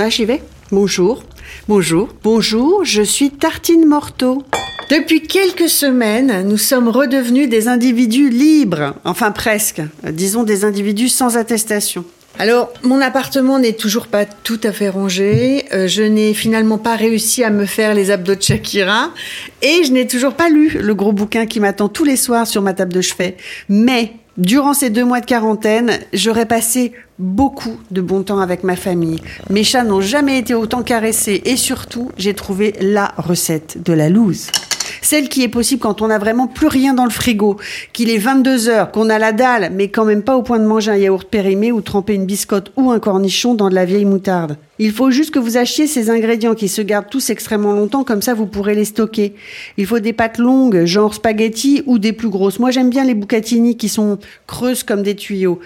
Ah, j'y vais. Bonjour. Bonjour. Bonjour, je suis Tartine Morteau. Depuis quelques semaines, nous sommes redevenus des individus libres. Enfin, presque. Disons des individus sans attestation. Alors, mon appartement n'est toujours pas tout à fait rangé. Euh, je n'ai finalement pas réussi à me faire les abdos de Shakira. Et je n'ai toujours pas lu le gros bouquin qui m'attend tous les soirs sur ma table de chevet. Mais, durant ces deux mois de quarantaine, j'aurais passé beaucoup de bon temps avec ma famille. Mes chats n'ont jamais été autant caressés. Et surtout, j'ai trouvé la recette de la loose. Celle qui est possible quand on n'a vraiment plus rien dans le frigo, qu'il est 22 heures, qu'on a la dalle, mais quand même pas au point de manger un yaourt périmé ou tremper une biscotte ou un cornichon dans de la vieille moutarde. Il faut juste que vous achetiez ces ingrédients qui se gardent tous extrêmement longtemps, comme ça vous pourrez les stocker. Il faut des pâtes longues, genre spaghetti, ou des plus grosses. Moi j'aime bien les bucatini qui sont creuses comme des tuyaux.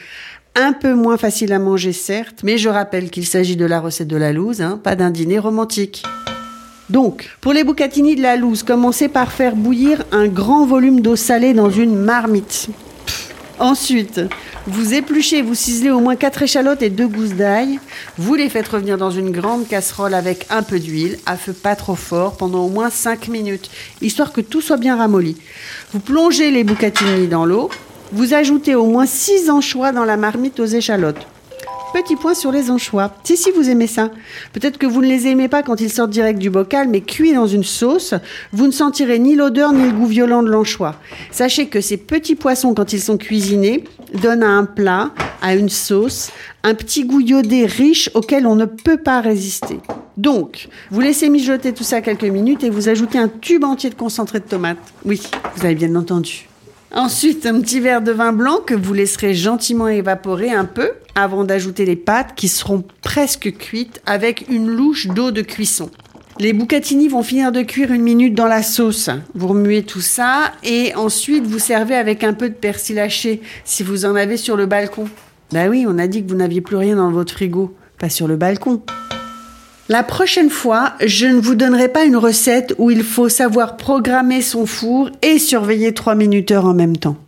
Un peu moins facile à manger certes, mais je rappelle qu'il s'agit de la recette de la loose, hein, pas d'un dîner romantique. Donc, pour les bucatini de la loose, commencez par faire bouillir un grand volume d'eau salée dans une marmite. Ensuite, vous épluchez, vous ciselez au moins 4 échalotes et 2 gousses d'ail. Vous les faites revenir dans une grande casserole avec un peu d'huile, à feu pas trop fort, pendant au moins 5 minutes, histoire que tout soit bien ramolli. Vous plongez les bucatini dans l'eau. Vous ajoutez au moins 6 anchois dans la marmite aux échalotes. Petit point sur les anchois. Si, si, vous aimez ça. Peut-être que vous ne les aimez pas quand ils sortent direct du bocal, mais cuits dans une sauce, vous ne sentirez ni l'odeur ni le goût violent de l'anchois. Sachez que ces petits poissons, quand ils sont cuisinés, donnent à un plat, à une sauce, un petit goût iodé riche auquel on ne peut pas résister. Donc, vous laissez mijoter tout ça quelques minutes et vous ajoutez un tube entier de concentré de tomate. Oui, vous avez bien entendu. Ensuite, un petit verre de vin blanc que vous laisserez gentiment évaporer un peu avant d'ajouter les pâtes qui seront presque cuites avec une louche d'eau de cuisson. Les bucatini vont finir de cuire une minute dans la sauce. Vous remuez tout ça et ensuite vous servez avec un peu de persil haché si vous en avez sur le balcon. Bah oui, on a dit que vous n'aviez plus rien dans votre frigo, pas sur le balcon. La prochaine fois, je ne vous donnerai pas une recette où il faut savoir programmer son four et surveiller 3 minuteurs en même temps.